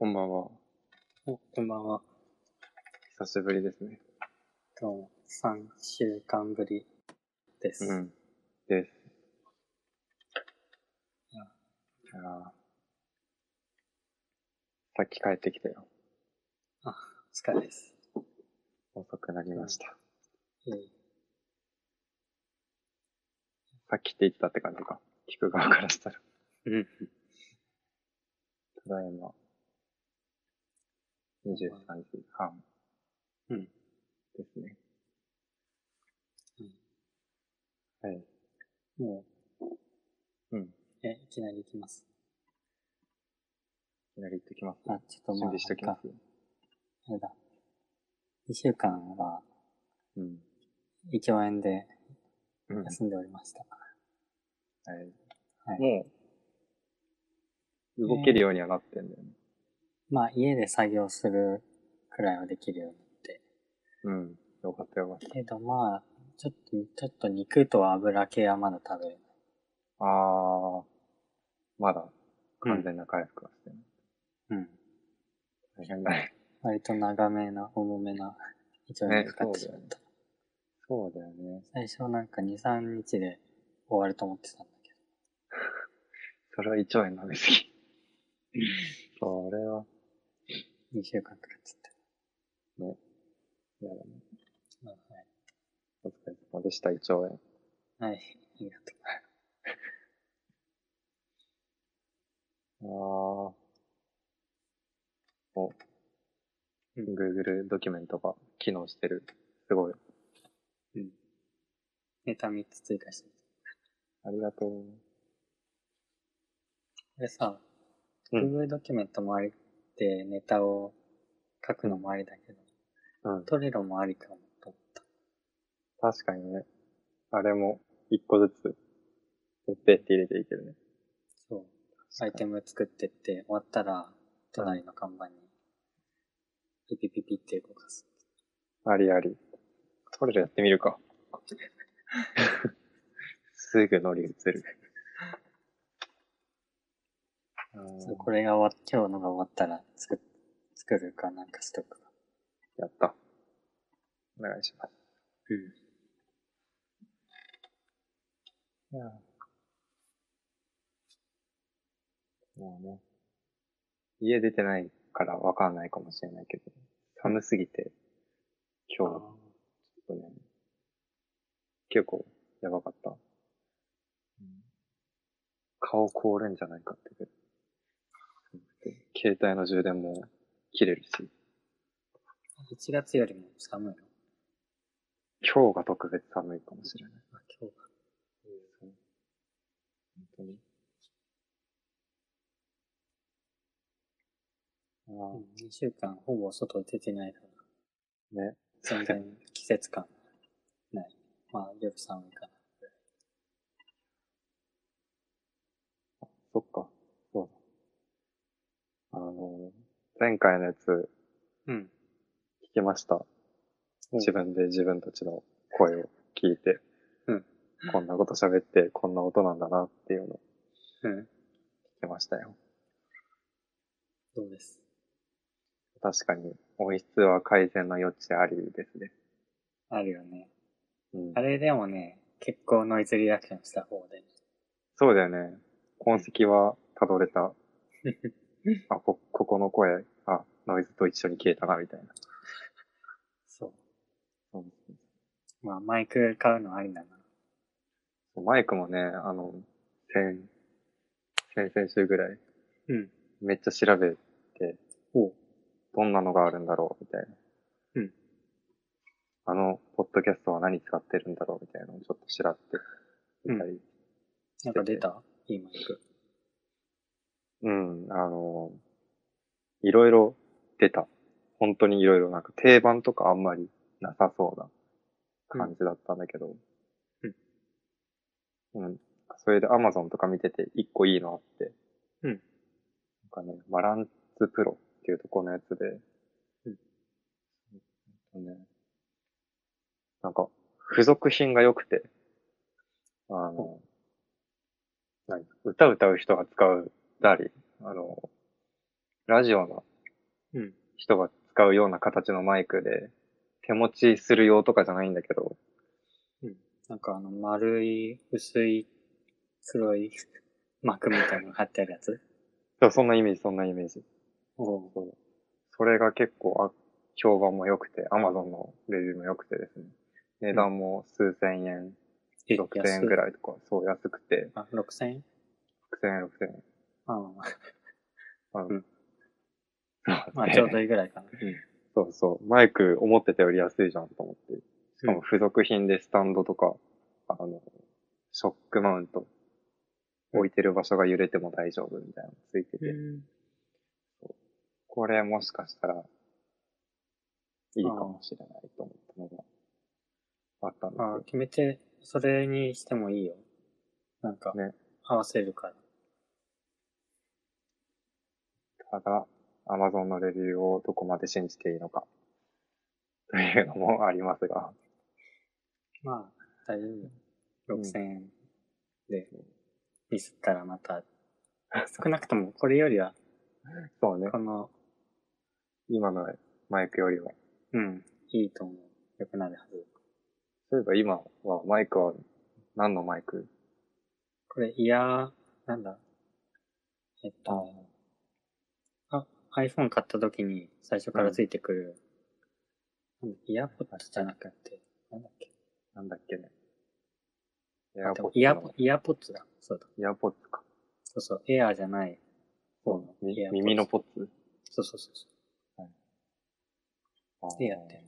こんばんは。お、こんばんは。久しぶりですね。どうも、3週間ぶりです。うん。です。いやいやーさっき帰ってきたよ。お疲れです。遅くなりました。えーさっきって言ってたって感じか。聞く側からしたら。うん。ただいま、23時半。うん。ですね。うんはい。もうん。いう、え、いきなり行きます。きなり行ってきます。あ、ちょっとまあ、準備しておきます。あれだ。2週間は、うん。胃腸炎でうん。休んでおりました。はい。はい。もう、動けるようにはなってんだよね。まあ、家で作業するくらいはできるようになって。うん。よかったよかった。けどまあ、ちょっと、ちょっと肉と油系はまだ食べれない。あー、まだ完全な回復はしてない。うん。大変だね。割と長めな、重めな胃腸炎にかかってしまった。そうだよね。最初なんか2、3日で終わると思ってたんだけ それは胃腸炎飲みすぎ。それは、ど、2週間かかっちゃっね。やだね。た。はい。お疲れ様でした、胃腸炎。はい。ありがとあー。お、うん Google ドキュメントが機能してる。すごい。う。うん。ネタ3つ追加して。ありがとう。これさ、うん Google ドキュメントもありでネタを書くのもありだけど、うん。トレロもありかもと思った。確かにね。あれも一個ずつ、ペッペって入れていけるね。そう。アイテム作ってって、終わったら、隣の看板に、ピピピピって動かす。ありあり。トレロやってみるか。すぐ乗り移る。あーそうこれが終わっ、今日のが終わったら作っ、作るかなんかしとくか。やった。お願いします。うん。いやもうね、家出てないからわかんないかもしれないけど、寒すぎて、今日、ちょっとね、結構やばかった。顔凍るんじゃないかって携帯の充電も切れるし、1月よりも寒いの？今日が特別寒いかもしれない。あ、今日が。そう本当に？あうん、2週間ほぼ外出てないから、あ、ね。全然季節感ない。まあ、夜寒いかな。そっか。あの、前回のやつうん。聞きました。自分で自分たちの声を聞いて、うんこんなこと喋ってこんな音なんだなっていうのをうん。聞きましたよ。どうです。確かに音質は改善の余地ありですね。あるよね。うんあ、れでもね、結構ノイズリダクションした方で。そうだよね。痕跡は辿れた。あ、こ、ここの声、あ、ノイズと一緒に消えたな、みたいな。そう。そうまあ、マイク買うのありだな。マイクもね、あの、先、先々週ぐらい、うん。めっちゃ調べて、おう。どんなのがあるんだろう、みたいな。うん。あの、ポッドキャストは何使ってるんだろう、みたいなのをちょっと調べてみたり。なんか出た？いいマイク。うん、あの、いろいろ出た。本当にいろいろなんか定番とかあんまりなさそうな感じだったんだけど。うん。うん。それで Amazon とか見てて一個いいのあって。うんなんかね、バランスプロっていうとこのやつで。うんほんとね。なんか、付属品が良くて。あの、何？歌歌う人が使うたり、あの、ラジオのうん。人が使うような形のマイクで、手持ちする用とかじゃないんだけど、なんかあの、丸い、薄い、黒い 膜みたいなのが貼ってあるやつ？そうそんなイメージ、そんなイメージ。おそうそれが結構あ評判も良くて、アマゾンのレビューも良くてですね。値段も数千円、え、6000円ぐい。らいとか、そう安くて、あ、6000円？6000円、6000円。ああうんまあちょうどいいぐらいかな。そうそう。マイク思ってたより安いじゃんと思って。しかも付属品でスタンドとか、あの、ショックマウント、置いてる場所が揺れても大丈夫みたいなのついてて、うん。これもしかしたら、いいかもしれないと思ったのがあったんですあよ。決めて、それにしてもいいよ。なんか、ね合わせるから。ただ、Amazon のレビューをどこまで信じていいのか、というのもありますが、まあ、大丈夫。うん6000円で、ミスったらまた、少なくともこれよりは、そうねこ、の、今のマイクよりは。うん、いいと思う。良くなるはず。そういえば今はマイクは何のマイク？これ、イヤー、なんだ？えっと iPhone 買った時に最初からついてくる、なんだイヤーポッドじゃなくて、なんだっけなんだっけね。エあアポッでもイヤイヤーポッツだ。そうだ。イヤーポッツか。そうそう、エアーじゃない方の耳のポッツ？そうそうそうそう。でやってる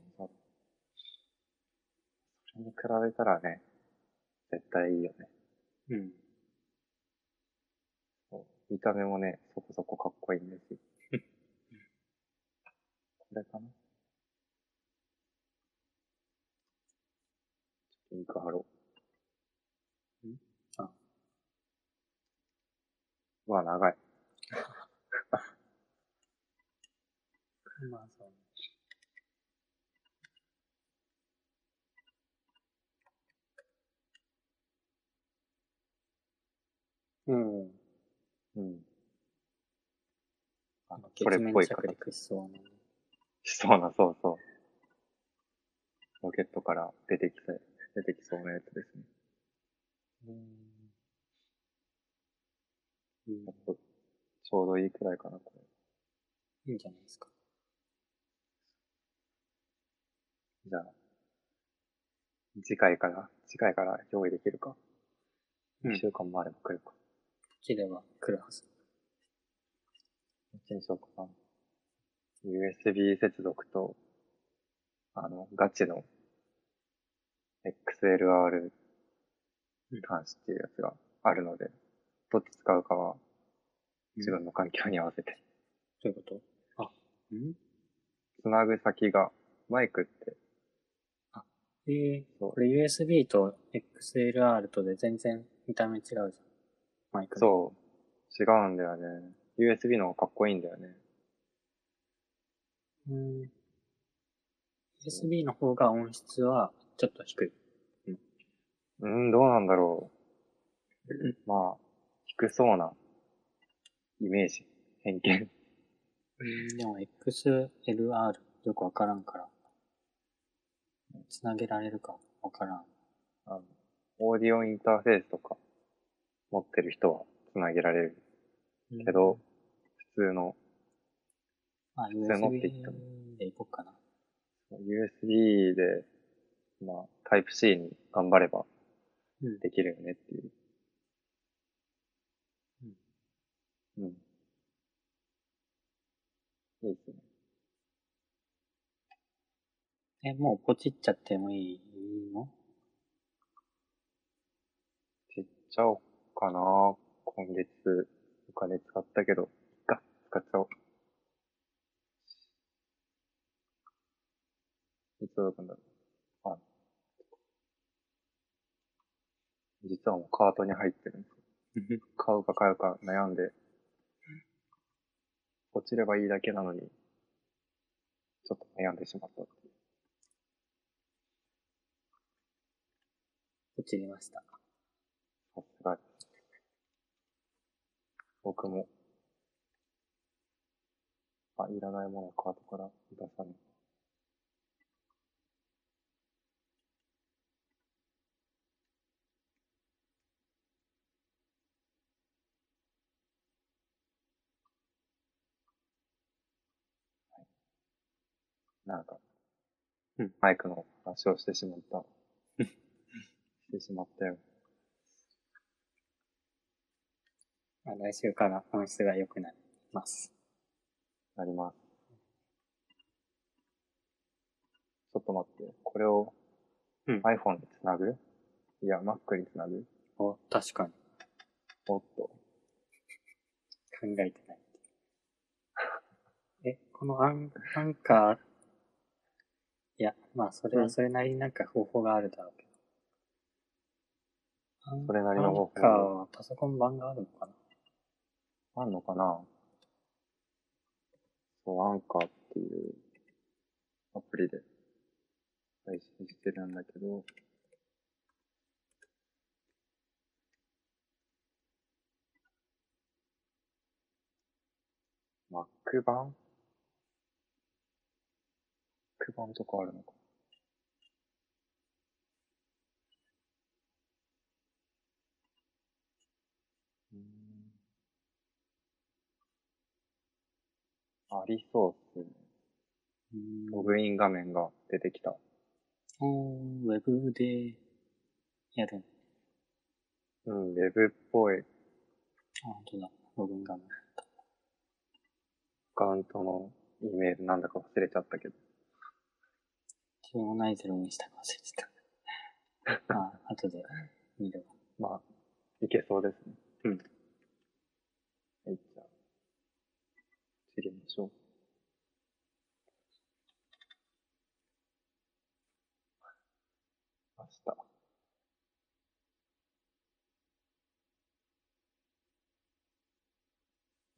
それに比べたらね、絶対いいよね。うん。そう見た目もね、そこそこかっこいいんですよ。これかなリンク貼ろう。ん？あ。うわ、長い。まあそう。うん。うん。あなんかそれっぽい形。陸しそうなね。しそうな、そうそう。ロケットから出てきそう、出てきそうなやつですね。うん。ちょうどいいくらいかな、これ。いいんじゃないですか。じゃあ、次回から、次回から用意できるか。うん一週間もあれば来るか。切れば来るはず。どっちにしようかな。USB 接続と、あの、ガチの XLR 端子っていうやつがあるので、どっち使うかは自分の環境に合わせて。どういうこと？あ、ん？つなぐ先が、マイクって、ええそうこれ USB と XLR とで全然見た目違うじゃん。マイクの。そう、違うんだよね。USB の方がかっこいいんだよね。う。ん。USB の方が音質はちょっと低い。うん、どうなんだろう。まあ、低そうなイメージ、偏見。うん、でも XLR よくわからんから。つなげられるかわからん。あの、オーディオインターフェースとか持ってる人はつなげられるけど、普通のあ、通のって言っ USB でいこうかな。USB で、まあ、タイプ C に頑張ればうん。できるよねっていう。うん。いいですね。え、もうポチっちゃってもいいの？ちっちゃおうかな今月お金使ったけど、いっか、使っちゃおう。いつ届くんだろう。あ、実はもうカートに入ってるんですよ。買うか買うか悩んで、落ちればいいだけなのに、ちょっと悩んでしまったっていう。ポチりました。さすがです。僕も、あ、いらないものをカートから出さないなんか、うんマイクの話をしてしまった。してしまったよ。まあ来週から音質が良くなります。なります。ちょっと待って。これをうん iPhone でつなぐ？いや、Mac につなぐ？お、確かに。おっと。考えてない。え、このアンアンカー、いや、まあ、それはそれなりになんか方法があるだろうけど。アンそれなりの方法。アンカーはパソコン版があるのかな？あんのかな？そう、アンカーっていうアプリで配信してるんだけど、Mac 版？版とかあるのかうーんありそうっすね。ログイン画面が出てきた。おー、ウェブでやる。うん、ウェブっぽいあ、本当だ。ログイン画面。アカウントのイメールなんだか忘れちゃったけど。自分もないゼロにしたか忘れてた。まあ、後で見るわ。まあ、いけそうですね。うん。はい、じゃあ、知りましょう。明日。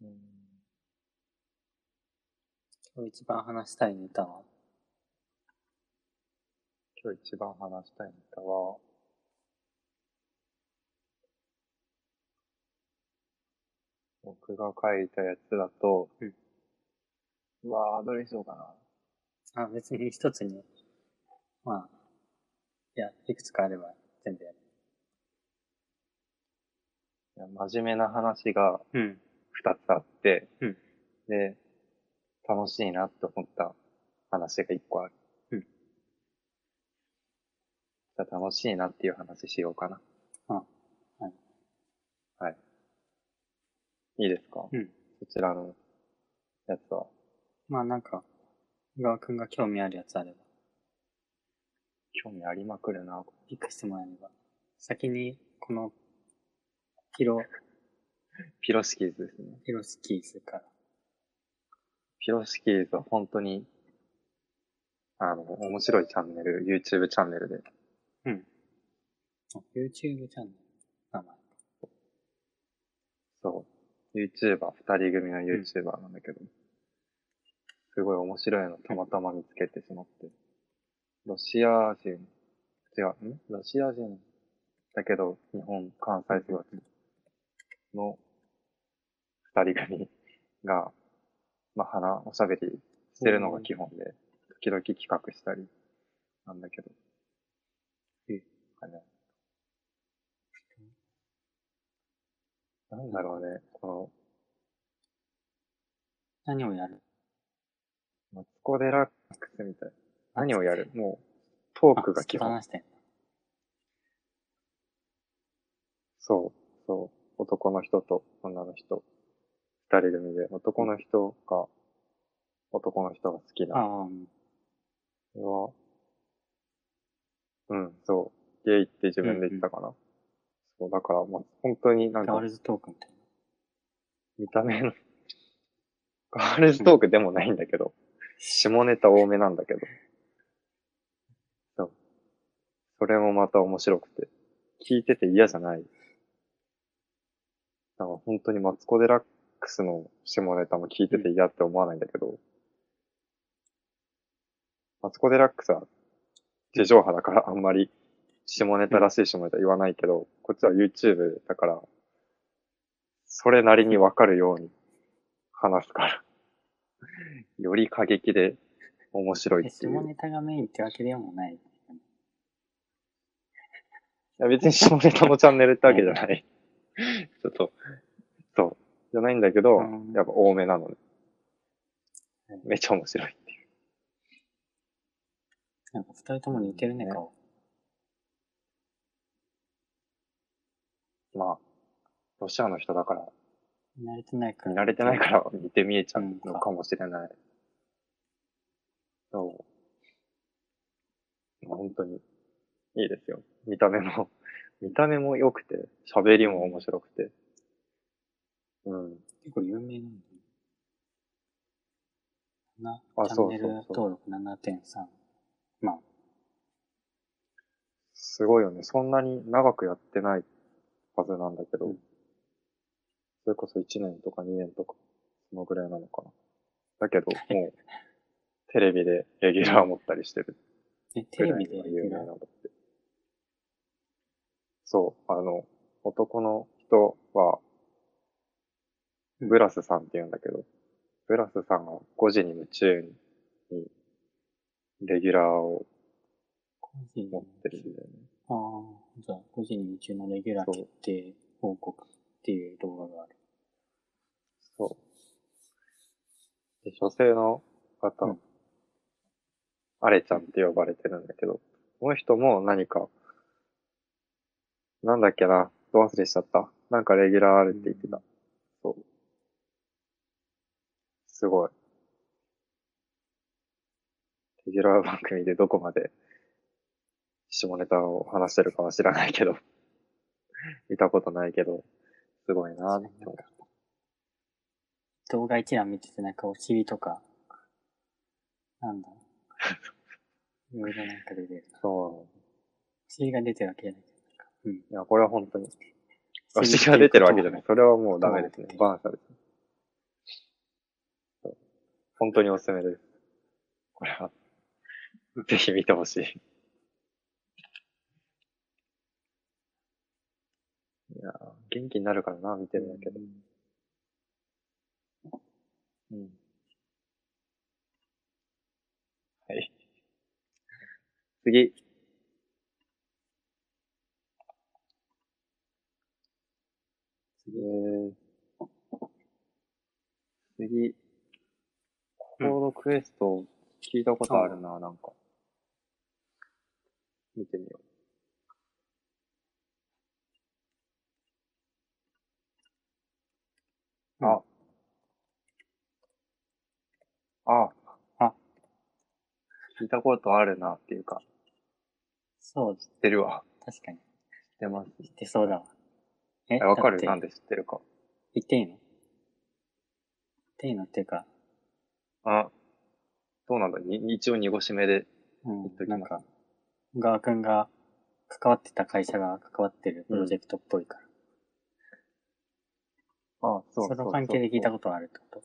うん。今日一番話したいネタは？今日一番話したいネタは、僕が書いたやつだと、うんうわー、どれにしようかな。あ、別に一つに、まあ、いや、いくつかあれば全部やる。いや真面目な話がうん。二つあって、うんで、楽しいなって思った話が一個ある。うんじゃあ楽しいなっていう話しようかな。あはい。はい。いいですか？うん。そちらのやつは？まあなんか、小川くんが興味あるやつあれば、興味ありまくるな。ピックしてもらえれば。先に、この、ピロ、ピロシキーズですね。ピロスキーズから。ピロシキーズは本当に、あの、面白いチャンネル、YouTube チャンネルで、うん。あ YouTube チャンネル。名前。そう、YouTuber、二人組の YouTuber なんだけど、すごい面白いのたまたま見つけてしまって、ロシア人、違う、ん？ロシア人だけど、日本、関西育ちの二人組が、まあ、話、おしゃべりしてるのが基本で、時々企画したり、なんだけど。えあねなんだろうね、この、何をやる？マツコ・デラックスみたい。何をやる？もう、トークが基本。そう、そう。男の人と女の人。二人組で、男の人が、男の人が好きな。ああ、うん、そう。ゲイって自分で言ったかな。そう、だから、まあ、本当になんかガー、ルズトークみたい見た目の、ガールズトークでもないんだけど、下ネタ多めなんだけど。そう。それもまた面白くて、聞いてて嫌じゃない。だから本当にマツコ・デラックスの下ネタも聞いてて嫌って思わないんだけど、マツコ・デラックスは地上波だからあんまり下ネタらしい下ネタ言わないけど、こっちは YouTube だから、それなりにわかるように話すから。より過激で面白いえ、っていう。い下ネタがメインってわけでもない。や別に下ネタのチャンネルってわけじゃない。ちょっと、そう。じゃないんだけど、うんやっぱ多めなのねうん。めっちゃ面白いっていう。なんか二人とも似てるね、ね顔。まあ、ロシアの人だから、見慣れてないから。見慣れてないから似て見えちゃうのかもしれない。そう。まあ本当にいいですよ。見た目も、見た目も良くて、喋りも面白くて。うん。結構有名なんだね。な、あチャンネル登録7.3。まあ、すごいよね。そんなに長くやってないはずなんだけど、うんそれこそ1年とか2年とか、そのぐらいなのかな。だけど、もう、テレビでレギュラー持ったりしてるえ、テレビで有名なんだって。そう、あの、男の人は、うんブラスさんって言うんだけど、ブラスさんが5時に夢中に、レギュラーを持ってるんだよね。ああ、じゃあ、個人に夢中のレギュラー決定報告っていう動画がある。そう。で、女性の方、うんアレちゃんって呼ばれてるんだけど、この人も何か、なんだっけな、ど忘れしちゃった。なんかレギュラーあるって言ってた。そう。すごい。レギュラー番組でどこまで下ネタを話してるかは知らないけど、見たことないけど、すごいなって思う。動画一覧見てて、なんかお尻とか、なんだろう。いろいろなんか出てる。そお尻が出てるわけじゃない。うん。う。いや、これは本当に。お尻が出てるわけじゃない。それはもうダメですね。バーンされてるそう本当におすすめです。これは、ぜひ見てほしい。やー、元気になるからな、見てるだけで。うん。はい。次。えー、次。コードクエスト聞いたことあるな、なんか。見てみよう。あ。あ。あ。聞いたことあるなっていうか、そう、知ってるわ。確かに。知ってます。言ってそうだわ。ええわかる？だってなんで知ってるか。言っていいの？言っていいのっていうか、あ、そうなんだ？に一応濁し目で。うん言っと、きますなんか、小川くんが関わってた会社が関わってるプロジェクトっぽいから。あ、そうその関係で聞いたことあるってこと？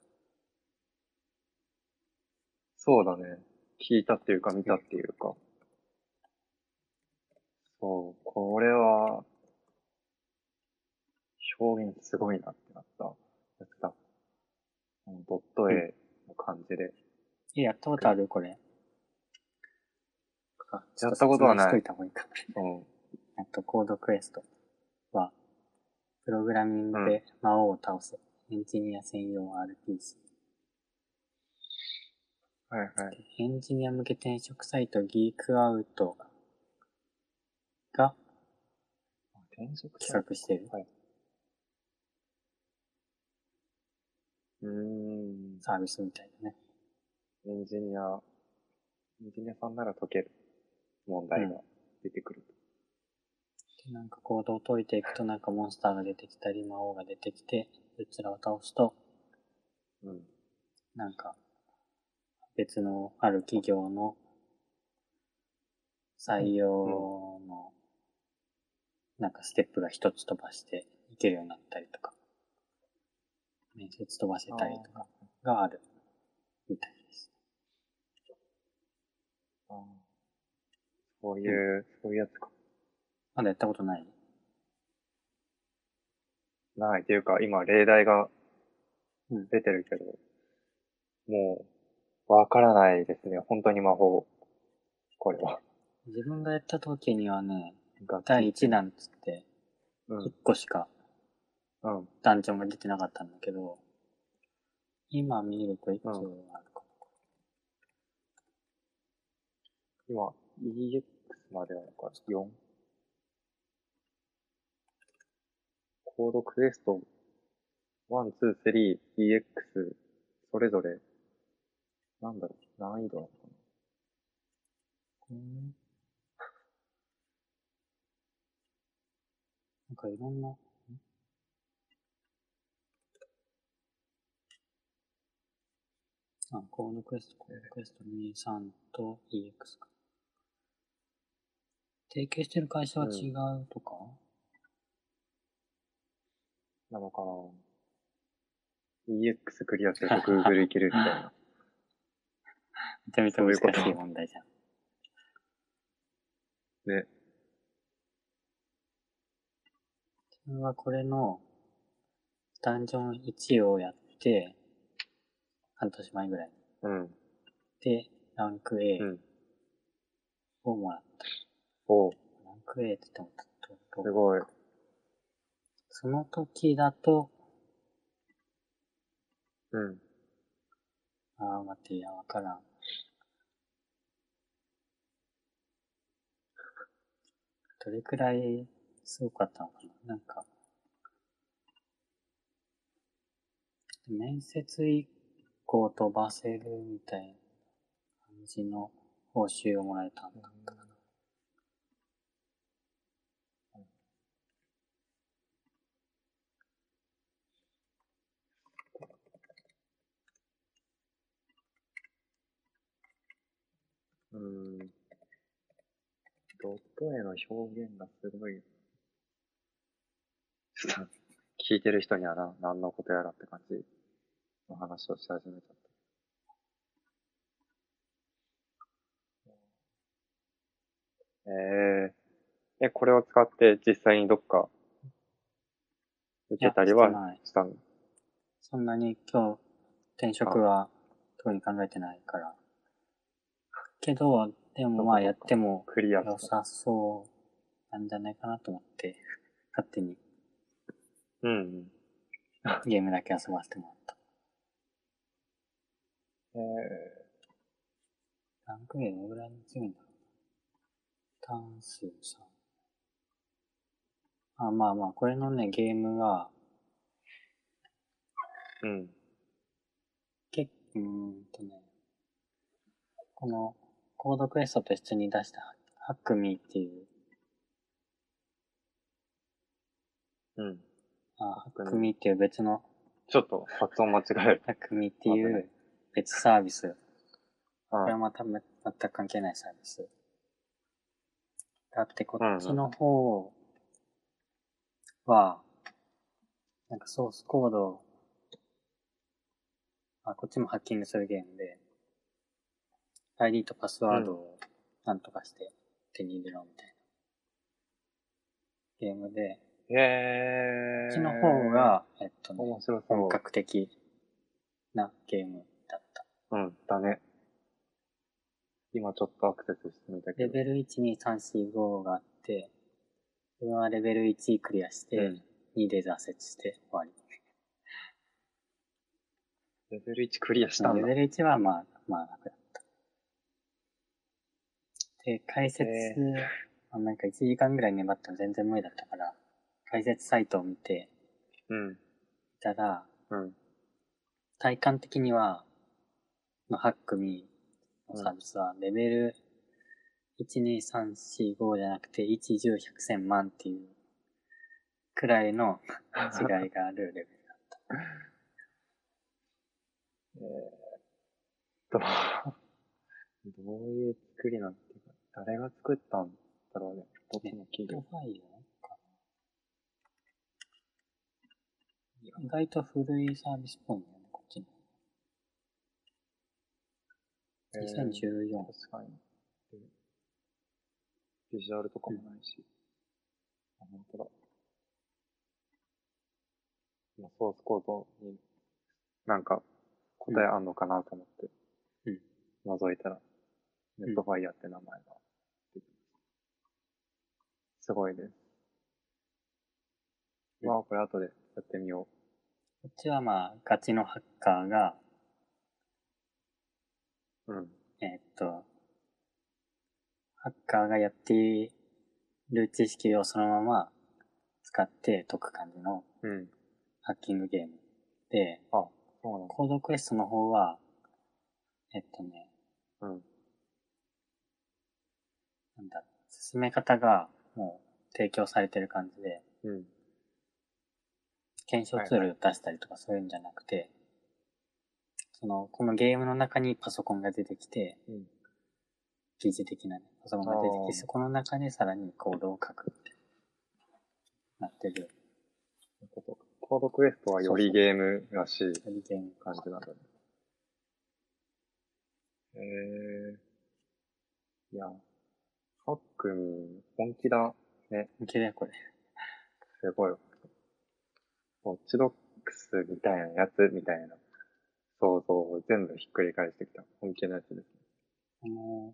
そうだね。聞いたっていうか見たっていうか。そう、これは、表現すごいなってなった。やつだ。うんドット絵の感じで。え、やったことあるこれ？あやったことはないしといた方がいいかな。うん。えっと、コードクエストは、プログラミングで魔王を倒せ、エンジニア専用 RPG。はいはい。エンジニア向け転職サイトギークアウトが転職企画してる？はい。うーん。サービスみたいだね。エンジニア、エンジニアさんなら解ける問題が出てくる。でなんかコードを解いていくとなんかモンスターが出てきたり魔王が出てきて、そちらを倒すと、うん。なんか別のある企業の採用のなんかステップが一つ飛ばしていけるようになったりとか、面接飛ばせたりとかがあるみたいです。あーそういう、そういうやつか。まだやったことない？ない。っていうか、今、例題がうん出てるけど、もう、わからないですね。本当に魔法。これは。自分がやった時にはね、第1弾っつって、うん1。個しかうん。ダンジョンが出てなかったんだけど、今見るといくつあるか今、EX までなのか、4? コードクエスト、1、2、3、EX、それぞれ、なんだろう、難易度なのかな？うん なんかいろんな、ん？あ、コードクエスト、コードクエスト23と EX か。提携してる会社は違うとか、なのかな ?EX クリアすると Google いけるみたいな。めちゃめちゃ難しい問題じゃん。ね。自分はこれのダンジョン1をやって、半年前ぐらい。うん。で、ランク A うん。をもらっおうた。ランク A って言ってもどすごい。その時だと、うん。あー待って、いや、わからん。どれくらいすごかったのかな？なんか、面接以降飛ばせるみたいな感じの報酬をもらえたんだったかな。うん。ドット絵の表現がすごい。聞いてる人にはな、何のことやらって感じの話をし始めちゃった。えー、え、これを使って実際にどっか受けたりはしてないしたのそんなに今日転職は特に考えてないから。けど、でもまあやってもクリア良。さそうなんじゃないかなと思って、勝手にうんうん。ゲームだけ遊ばせてもらった。えランク A どのぐらいに強いんだろう単数3。あ、まあまあ、これのね、ゲームは、ー、うん。結構、うーんとね、このコードクエストと一緒に出したハックミーっていう、うん。あ、ハハックミーっていう別の、ちょっと発音間違える。ハックミーっていう別サービス。あこれはまため全く関係ないサービス。だってこっちの方は、なんかソースコードをあ、こっちもハッキングするゲームで、ID とパスワードをなんとかして手に入れろみたいな。ゲームで、へえー。こっちの方が、えっとね、面白そう。本格的なゲームだった。うん、だね。今ちょっとアクセスしてみたけど。レベル1、2、3、4、5があって、自分はレベル1クリアして、うん2で挫折して終わり。レベル1クリアしたんだ。レベル1はまあ、まあ楽だ。で、解説、へあなんか1時間ぐらい粘っても全然無理だったから、解説サイトを見てうん。いたら、うん。体感的には、のハックミーのサービスは、レベル1、2、3、4、5じゃなくて、1、10、100、1000万っていうくらいの違いがあるレベルだった。えー、どう、どういう作りなんていうか、誰が作ったんだろうね。どっちの企業？ドファイオかな意外と古いサービスっぽいんだよね、こっちの。えー2014。確かに。でビジュアルとかもないし。あ、本当だ。今、ソースコードに、なんか、答えあんのかなと思って、うん覗いたら、ネットファイヤーって名前が。すごいです。うんまあ、これ後でやってみよこっちはまあ、ガチのハッカーが、う。うん。えーっと、ハッカーがやっている知識をそのまま使って解く感じのうん。ハッキングゲーム。で、あ、そうな。コードクエストの方は、えっとね、うん。なんだ進め方がもう提供されてる感じで、うん。検証ツール出したりとかそういうんじゃなくて、その、このゲームの中にパソコンが出てきて、うん。疑似的なね、パソコンが出てきて、そこの中でさらにコードを書くってなってる、コードクエストはよりゲームらしいよりゲーム感じなんだね。へえいや、ハックミン、本気だ。ね、いけるよ、これ。すごい。ウォッチドックスみたいなやつみたいな想像を全部ひっくり返してきた。本気のやつですね。あの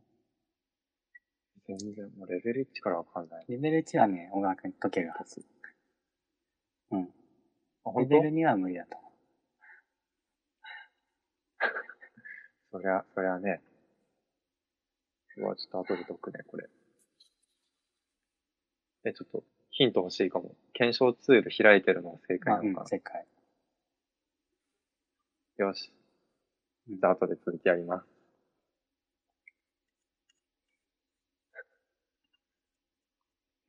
全然、もうレベル1からわかんない。ー、レベル1はね、小川くん解けるはず。うん。あ、レベル2は無理だと思 そりゃ、そりゃね。うわ、ちょっと後で解くね、これ。え、ちょっと、ヒント欲しいかも。検証ツール開いてるのは正解なのかな、ん、正解。よし。うんじゃあ後で続きやります。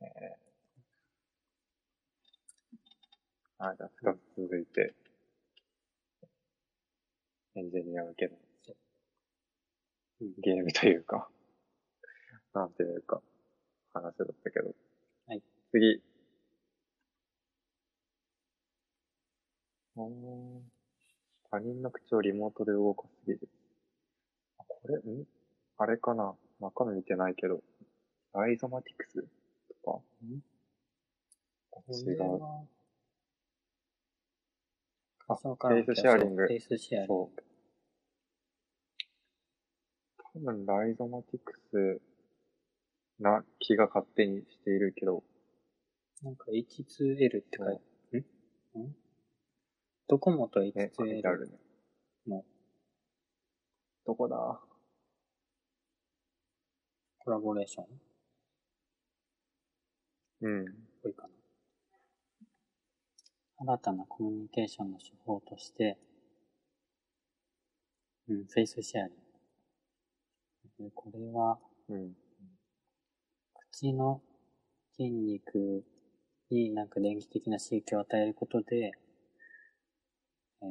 えー、あ、じゃあ二つ続いて、エンジニア向けのうんゲームというか、なんていうか、話だったけど。はい。次。おー他人の口をリモートで動かす技術。あこれ、ん？あれかな？中身見てないけど、ライゾマティクスとか？違う。あ face sharing face sharing。そう。多分、ライゾマティクスな気が勝手にしているけど、なんか H2L って書いて、ん？んドコモとね、書いてある H2L ね。のどこだ？コラボレーション？っうん。ぽいかな。新たなコミュニケーションの手法として、うん、フェイスシェアリング。でこれは、うん。口の筋肉になんか電気的な刺激を与えることで、え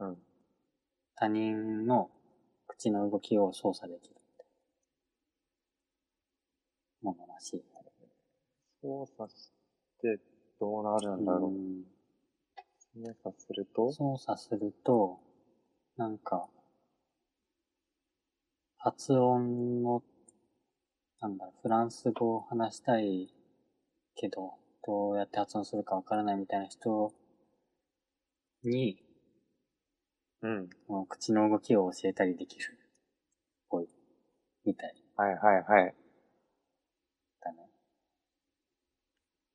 ーうん。他人の口の動きを操作できるものらしい。操作してどうなるんだろう。うん操作すると、操作すると、なんか、発音の、なんだフランス語を話したいけど、どうやって発音するかわからないみたいな人に、うん。口の動きを教えたりできる。ぽい。みたいはいはいはい。だね。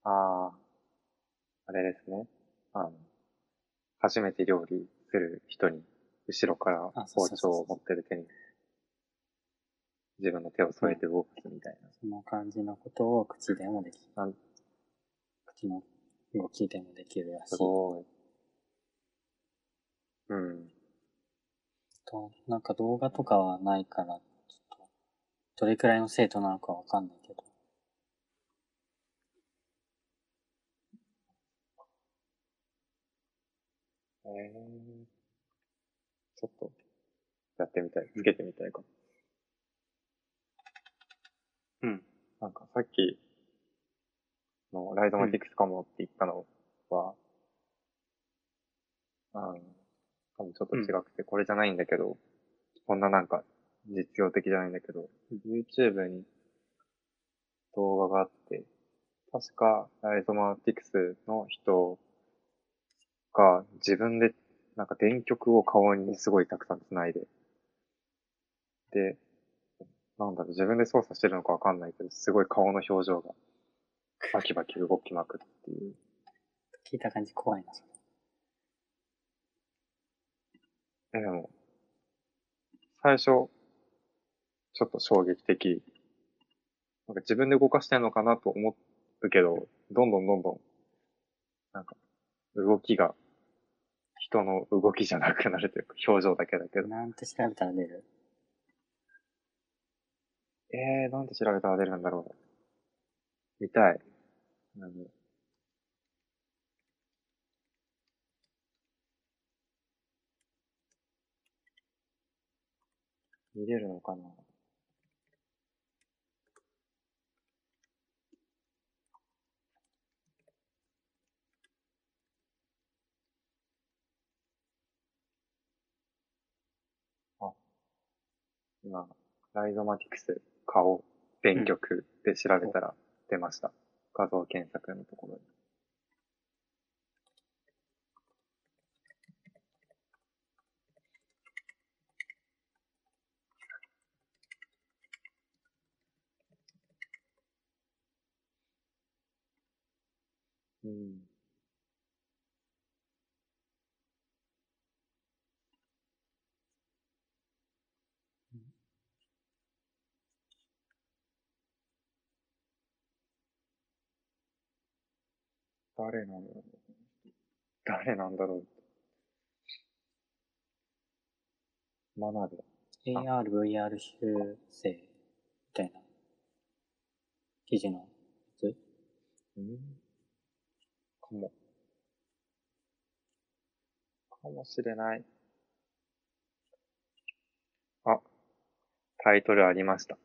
ああ、あれですね。あの、初めて料理する人に、後ろから包丁を持ってる手に、自分の手を添えて動かすみたいな。その感じのことを口でもできる。なん口の動きでもできるらしいす。ごい。うん。と、なんか動画とかはないから、ちょっと、どれくらいの生徒なのかわかんないけど。ええちょっと、やってみたい。つけてみたいかも。うん。なんかさっきのライドマティクスかもって言ったのは、あの、多分ちょっと違くて、これじゃないんだけど、こんななんか実用的じゃないんだけど、YouTube に動画があって、確かライドマティクスの人が自分でなんか電極を顔にすごいたくさん繋いで、で、なんだろう、自分で操作してるのかわかんないけど、すごい顔の表情がバキバキ動きまくるっていう。聞いた感じ怖いな、それ。え、でも、最初、ちょっと衝撃的。なんか自分で動かしてんのかなと思うけど、どんどんどんどん、なんか、動きが、人の動きじゃなくなるというか、表情だけだけど。なんて調べたら出る？えー、なんで調べたら出るんだろう。見たい。何見れるのかな？あ、今、ライゾマティクス顔電極で調べたら出ました。画像検索のところに。うん。誰なんだろう誰なんだろうマナで。AR、VR 修正みたいな記事のやつ？うんかも。かもしれない。あ、タイトルありました。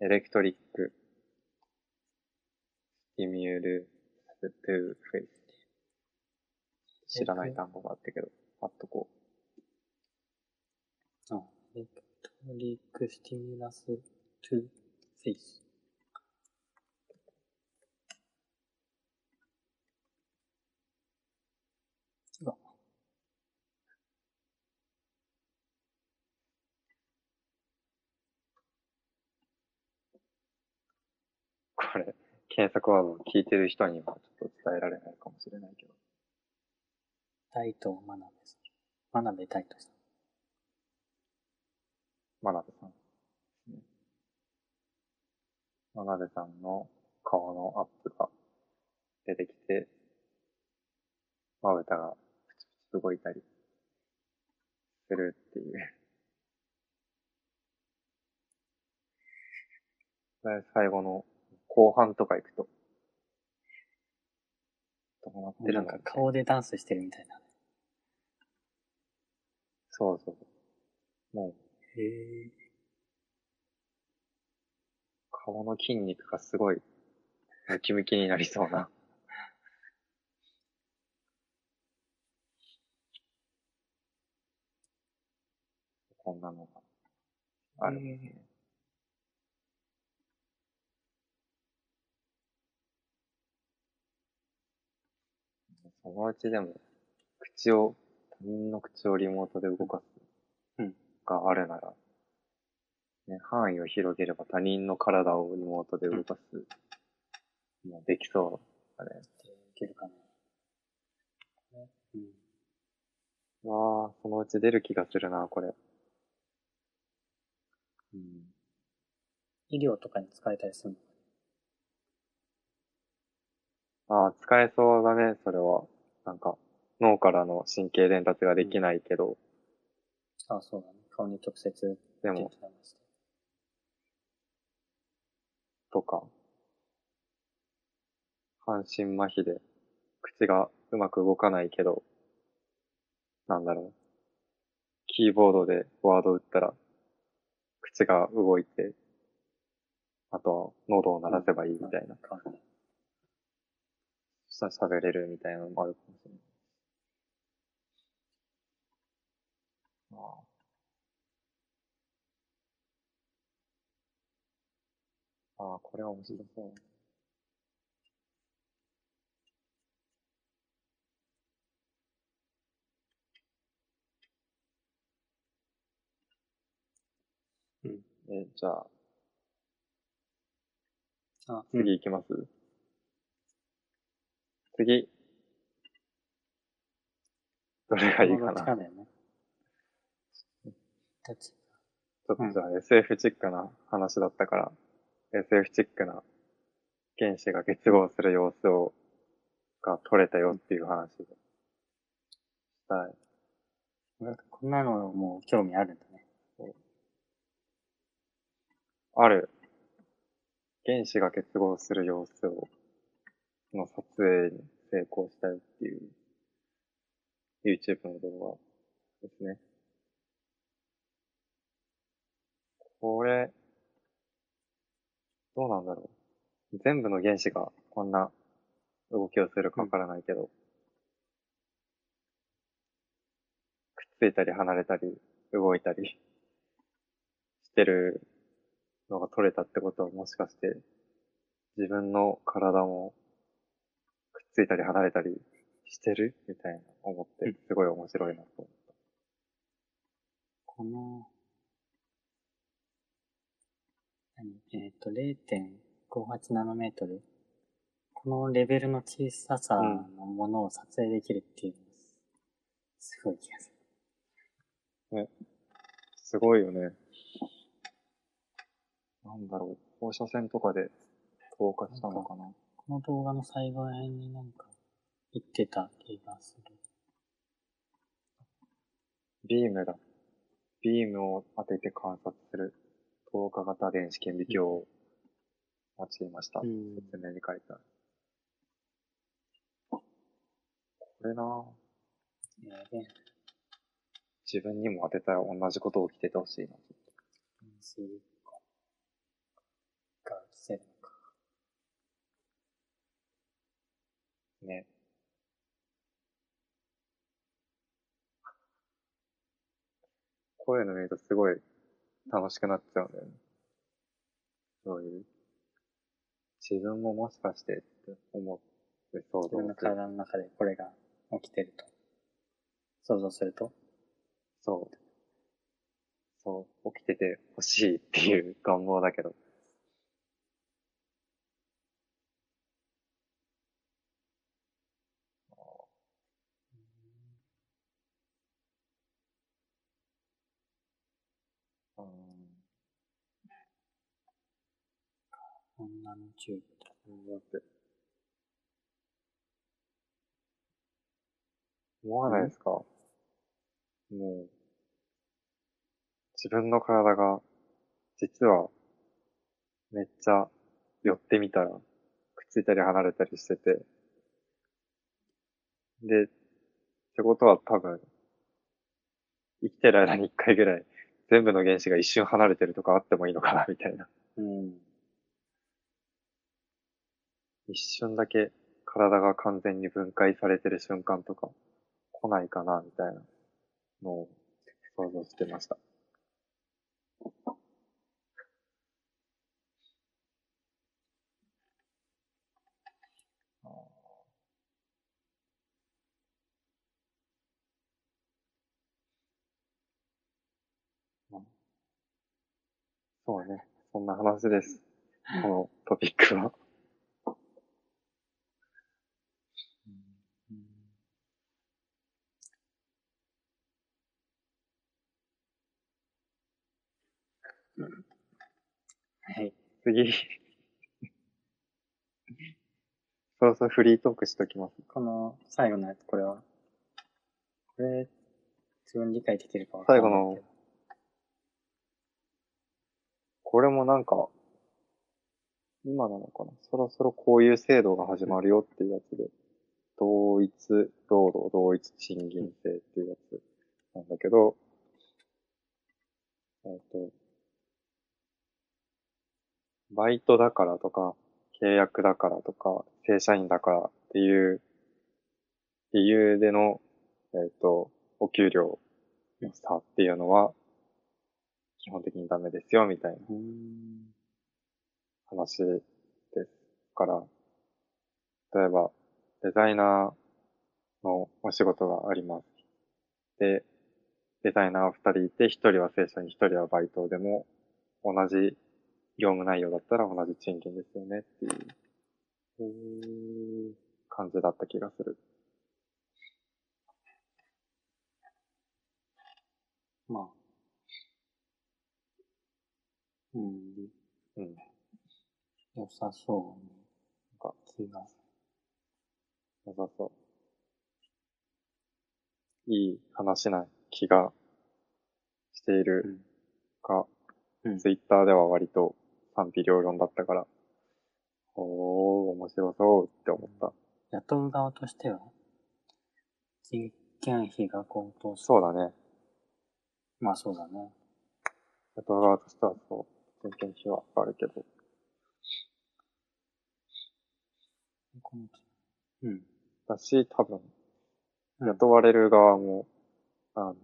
Electric, stimulus to face。知らない単語があったけど、あっとこう。あ、 Electric stimulus to face。うわこれ、検索ワードを聞いてる人にはちょっと伝えられないかもしれないけど。大東真鍋さん。真鍋大東さん。真鍋さん。真鍋さんの顔のアップが出てきて、まぶたがプチプチ動いたりするっていう。最後の後半とか行くと、どうなってなんかるの？みたいな顔でダンスしてるみたいな。そうそう。もう、へえ。顔の筋肉がすごい、ムキムキになりそうな。こんなのがあるんですね。そのうちでも、口を、他人の口をリモートで動かすうんがあるなら、ね、範囲を広げれば他人の体をリモートで動かす、もうできそうだね。できるかな。うん。うわあ、そのうち出る気がするな、これ。うん。医療とかに使えたりするああ、使えそうだね、それは。なんか、脳からの神経伝達ができないけど、のあ、そうだね。顔に直接で電も。とか、半身麻痺で、口がうまく動かないけど、なんだろう。キーボードでワード打ったら、口が動いて、あとは喉を鳴らせばいいみたいな。変わさ、喋れるみたいなのもあるかもしれない。ああああ、これは面白そう。うん。え、じゃあ、あ、次行きます？次。どれがいいかな？ちちょっとじゃあ SF チックな話だったから、SF チックな原子が結合する様子を、が撮れたよっていう話でしたい。こんなのもう興味あるんだね。ある。原子が結合する様子を、の撮影に成功したよっていう、YouTube の動画ですね。これ、どうなんだろう。全部の原子がこんな動きをするかわからないけど、くっついたり離れたり、動いたりしてるのが取れたってことはもしかして自分の体もついたり離れたりしてる？みたいな思ってうんすごい面白いなと思っこの、何？えっ、と、0.58ナノメートル。このレベルの小ささのものを撮影できるっていうのが、すごい気がする。た。すごいよね。なんだろう。放射線とかで透過したのかな。この動画の最後ら辺になんか言ってた気がする。ビームだ。ビームを当てて観察する透過型電子顕微鏡を用いました。うん説明に書いてある。これなぁ。自分にも当てたら同じことを起きててほしいな。水がせるのか。ね。こういうの見るとすごい楽しくなっちゃうんだよね。そういう。自分ももしかしてって思って想自分の。体の中でこれが起きてると。想像すると。そう。そう。起きてて欲しいっていう願望だけど。女のチューブだ。だって。思わないですか？もう、自分の体が、実は、めっちゃ寄ってみたら、くっついたり離れたりしてて、で、ってことは多分、生きてる間に一回ぐらい、全部の原子が一瞬離れてるとかあってもいいのかな、みたいな。うん。一瞬だけ体が完全に分解されてる瞬間とか来ないかなみたいなのを想像してました。そうね。そんな話です。このトピックは。はい。次。そろそろフリートークしときます。この最後のやつ、これは。これ、自分理解できるかわかんない。最後のこれもなんか、今なのかな？そろそろこういう制度が始まるよっていうやつで、同一労働、同一賃金制っていうやつなんだけど、えっ、と、バイトだからとか、契約だからとか、正社員だからっていう理由での、えっ、と、お給料の差っていうのは、基本的にダメですよ、みたいな。話ですから、例えば、デザイナーのお仕事があります。で、デザイナー二人いて、一人は正社員、一人はバイトでも、同じ業務内容だったら同じ賃金ですよねっていう感じだった気がする。まあ。うん。うん。良さそうね。なんか気が。良さそう。いい話な気がしているが、うん。ツイッターでは割と賛否両論だったから、おー、面白そうって思った。雇う側としては、人件費が高騰する。そうだね。まあそうだね。雇う側としてはそう、人件費はあるけど、うん。だし、多分、うん雇われる側も、あの、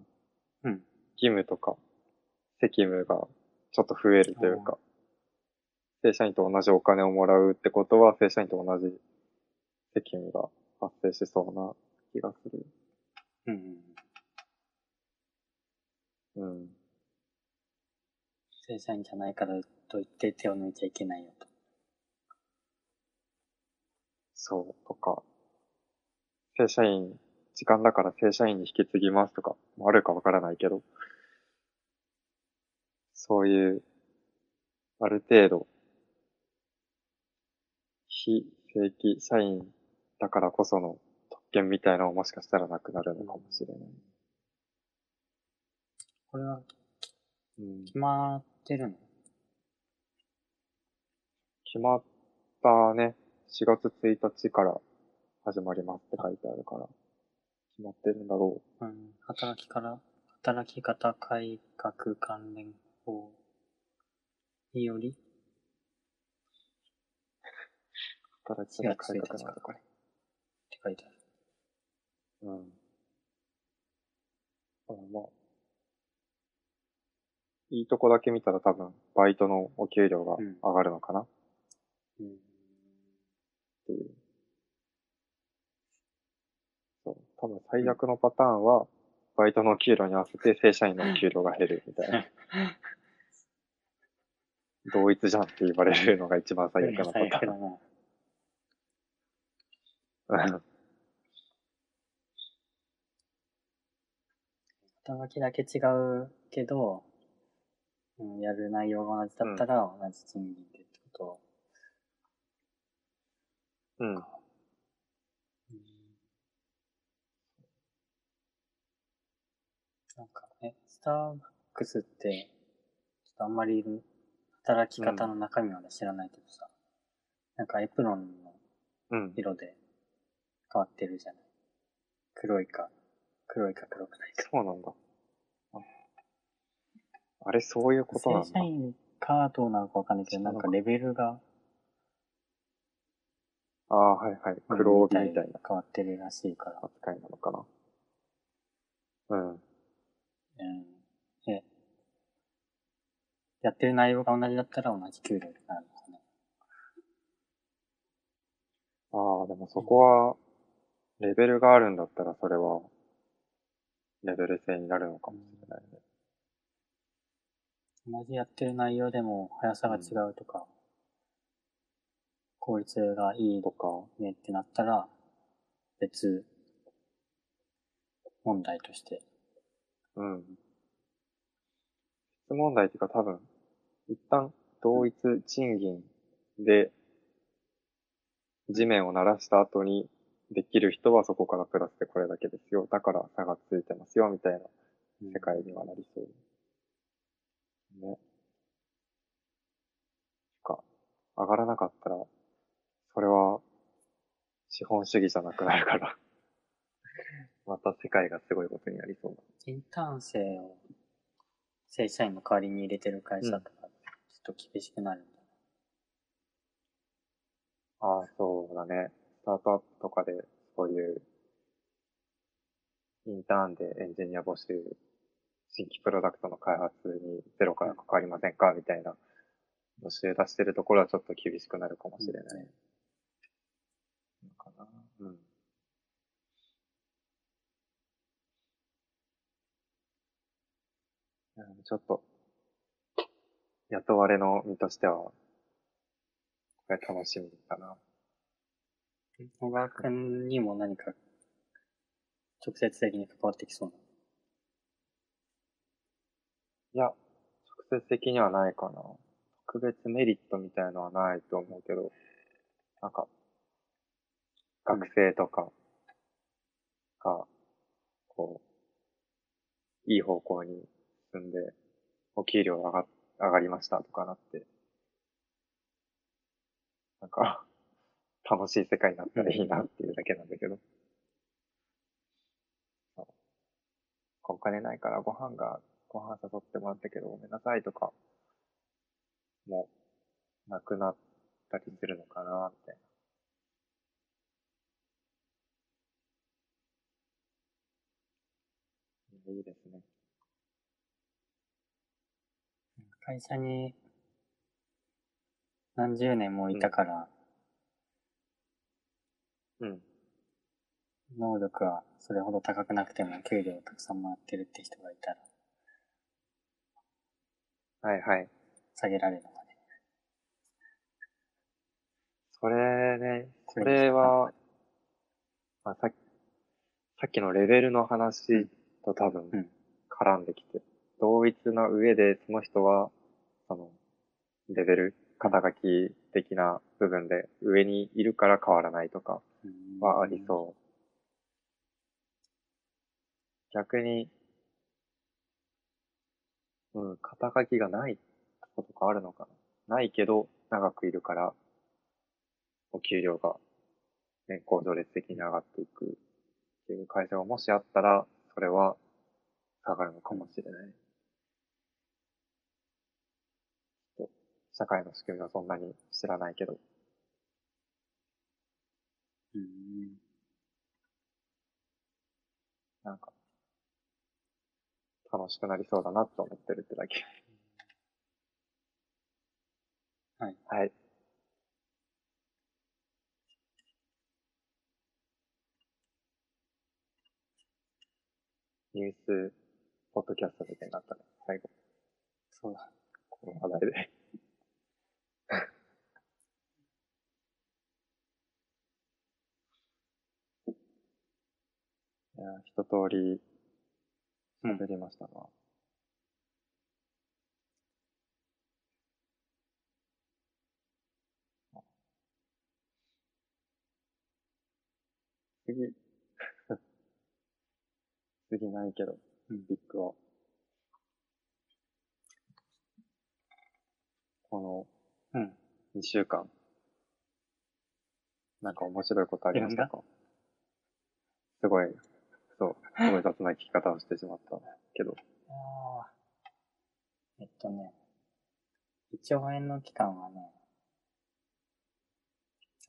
うん。義務とか、責務がちょっと増えるというか、正社員と同じお金をもらうってことは、正社員と同じ責務が発生しそうな気がする。うんうん。うん。正社員じゃないからといって手を抜いちゃいけないよと。そう、とか、正社員、時間だから正社員に引き継ぎますとか、もあるかわからないけど、そういう、ある程度、非正規社員だからこその特権みたいなのももしかしたらなくなるのかもしれない。これはうん、決まってるの？決まったね、4月1日から始まりますって書いてあるから、決まってるんだろう。うん。働きから、働き方改革関連法により、働き方改革なんだこれ。って書いてある。うん。あまあ、いいとこだけ見たら多分、バイトのお給料がうん上がるのかなっうん。ていう。そう。多分最悪のパターンは、バイトのお給料に合わせて正社員のお給料が減るみたいな。同一じゃんって言われるのが一番最悪なパターだな。ン。働きだけ違うけど、うん、やる内容が同じだったら同じ賃金でってこうん。と。なんかね、スターバックスって、ちょっとあんまり働き方の中身まで知らないけどさ、なんかエプロンのうん。色で変わってるじゃない。黒いか、黒いか黒くないか。そうなんだ。ああれ、そういうことなんだ正社。員かどうなのかわかんないけど、なんかレベルが、ああ、はいはい。黒帯みたいな変わってるらしいから。扱いなのかな。うん。うん。え、やってる内容が同じだったら同じ給料になるのかね。ああ、でもそこは、レベルがあるんだったらそれは、レベル制になるのかもしれないね。同じやってる内容でも速さが違うとか、効率がいいとか、ねってなったら、別問題として。うん。質問題っていうか多分、一旦同一賃金で、地面を鳴らした後にできる人はそこからプラスでこれだけですよ。だから差がついてますよ、みたいな世界にはなりそう。ね。か、上がらなかったら、それは、資本主義じゃなくなるから、また世界がすごいことになりそうだ。インターン生を正社員の代わりに入れてる会社とか、ちょっと厳しくなるんだ。ああ、そうだね。スタートアップとかで、そういう、インターンでエンジニア募集、新規プロダクトの開発にゼロから関わりませんかみたいな募集出してるところはちょっと厳しくなるかもしれない。うんのかな。うん。うんちょっと、雇われの身としては、これ楽しみだな。小川くんにも何か直接的に関わってきそうないや、直接的にはないかな。特別メリットみたいのはないと思うけど、なんか、学生とかが、こう、いい方向に進んで、お給料上が、上がりましたとかなって、なんか、楽しい世界になったらいいなっていうだけなんだけど。お金ないからご飯が、ご飯誘ってもらったけどごめんなさいとか、もう、なくなったりするのかな、みたい。いいですね。会社に何十年もいたから、うん。能力はそれほど高くなくても給料をたくさんもらってるって人がいたらはいはい。下げられるのかね。それね、それは、まあ、さっき、さっきのレベルの話と多分うん絡んできて、同一な上でその人は、その、レベル、肩書き的な部分で上にいるから変わらないとかはありそう。逆に、うん、肩書きがないことかあるのかな。ないけど、長くいるから、お給料が、年功序列的に上がっていくっていう会社がもしあったら、それは下がるのかもしれない。ちょっと社会の仕組みはそんなに知らないけど、うん。うんなんか、楽しくなりそうだなと思ってるってだけ。はい。はい。ニュース、ポッドキャストみたいになったね。最後、そうだ。この話題で。いや、一通りうん喋りましたが、次、次ないけど、うん。ビッグは。このうん。2週間、なんか面白いことありましたか？すごい、そう、すごい雑な聞き方をしてしまったけど。ああ。えっとね、1兆円の期間はね、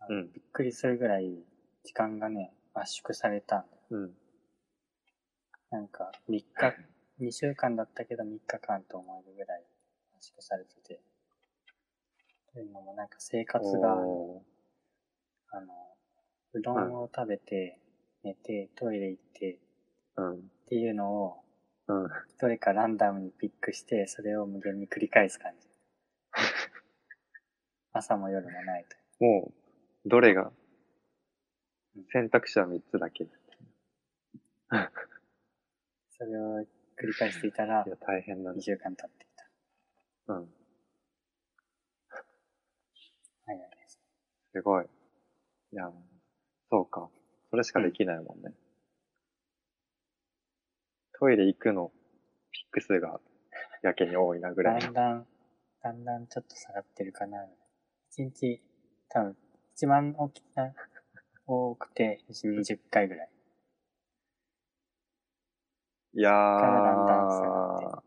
うんびっくりするぐらい時間がね、圧縮されたんだよ。うん。なんか、3日、2週間だったけど3日間と思えるぐらい圧縮されてて。というのもなんか生活が、おあの、うどんを食べて、寝て、トイレ行ってーうん。っていうのを、うん。どれかランダムにピックして、それを無限に繰り返す感じ。朝も夜もないと。もう、どれがうん、選択肢は3つだけ。いそれを繰り返していたら、や、大変だ2ね。週間経っていた。うん。早い。すごい。いや、そうか。それしかできないもんね。トイレ行くの、ピック数がやけに多いなぐらいだんだん、だんだんちょっと下がってるかな。1日、多分、一番大きな、多くて、20回ぐらい。いやからだんだん下がーっ、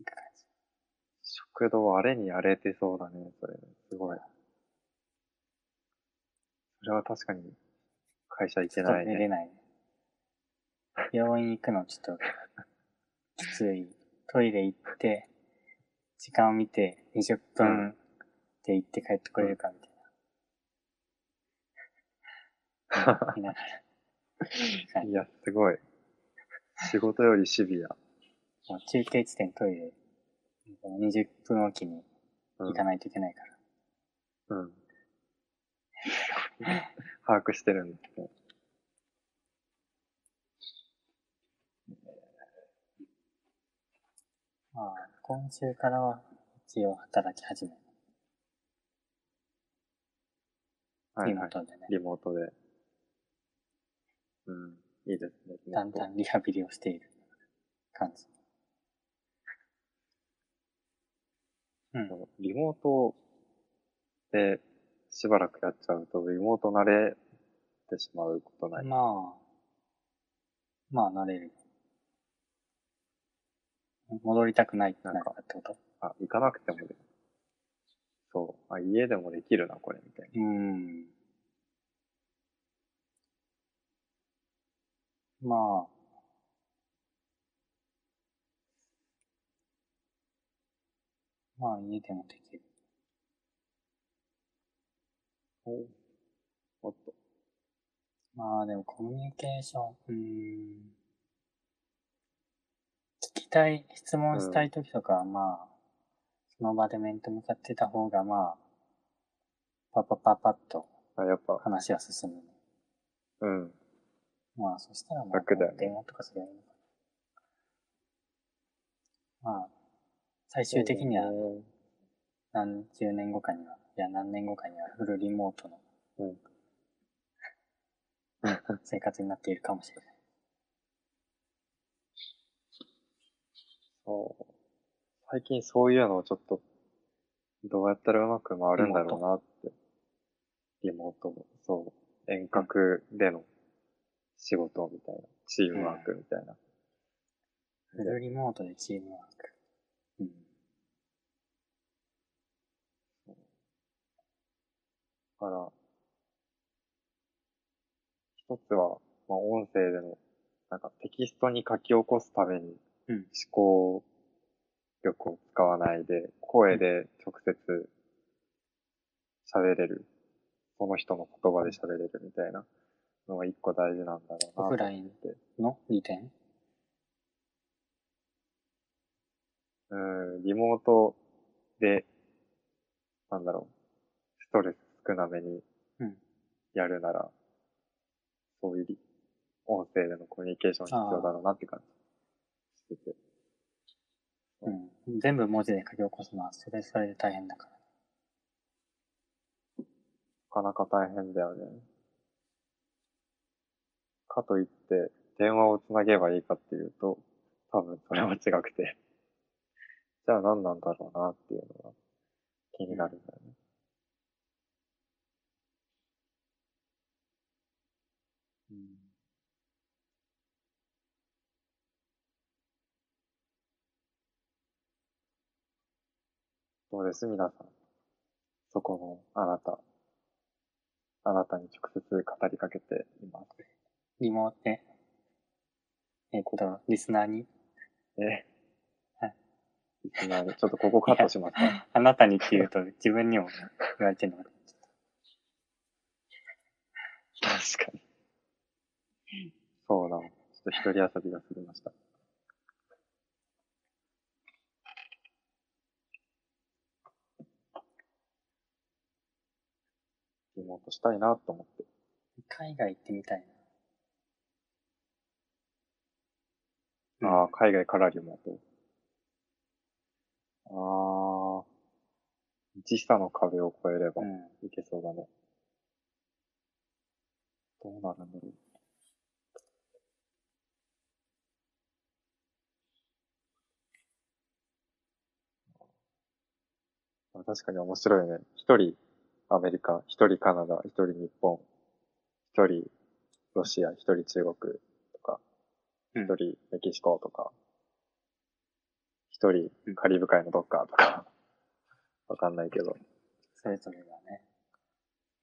いく感じ。食堂あれにやれてそうだね、それ。すごい。それは確かに、会社行けないね。寝れないね。病院行くのちょっと、きつい。トイレ行って、時間を見て20分で行って帰ってこれるかみたいな。見ながら。いや、すごい。仕事よりシビア。もう中継地点トイレ、20分おきにうん行かないといけないから。うん。把握してるんですね。まあ、今週からは一応働き始め、リはいはい。モートでね、リモートで。うん。いいですね。だんだんリハビリをしている感じ。うん。リモートでしばらくやっちゃうと、リモート慣れてしまうことない。まあ、まあ慣れる。戻りたくないってなるかってこと？あ、行かなくてもでそう。あ、家でもできるな、これ、みたいな。うん。まあ、まあ家でもできる。おおっと。まあでもコミュニケーション、うーん。聞きたい、質問したいときとかはまあ、その場で面と向かってた方がまあ、パッパッパッパッとあ、やっぱ、話は進むね。うん。まあそしたらもう電話とかすればいいのかな。まあ、最終的にはうん何十年後かには、いや何年後かにはフルリモートのうん。生活になっているかもしれない。そう。最近そういうのをちょっと、どうやったらうまく回るんだろうなって。リモート。そう。遠隔での仕事みたいな。チームワークみたいな。フルリモートでチームワーク。うん。だから、一つは、まあ、音声での、なんかテキストに書き起こすためにうん。思考力を使わないで、声で直接喋れる。その人の言葉で喋れるみたいなのが一個大事なんだろうな。オフラインの？利点？うん、リモートで、なんだろう、ストレス少なめにうんやるなら、そういうり音声でのコミュニケーション必要だろうなって感じしてて。うん。全部文字で書き起こすのは、それそれで大変だから。なかなか大変だよね。かといって、電話をつなげばいいかっていうと、多分それは違くて。じゃあ何なんだろうなっていうのが気になるんだよね。どうです皆さん。そこのあなた。あなたに直接語りかけています。リモートで、えっと、リスナーに、えはいリスナーに、ちょっとここカットしますかあなたにって言うと自分にも言われてるのか確かに。そうだ。ちょっと一人遊びが過ぎました。リモートしたいなと思って。海外行ってみたいな。ああ、海外からリモート。ああ、時差の壁を越えればうん。いけそうだね。どうなるんだろう。あ確かに面白いね。一人アメリカ、一人カナダ、一人日本、一人ロシア、一人中国とか、うん一人メキシコとか、一人カリブ海のどっかとか、わかんないけど、それぞれがね、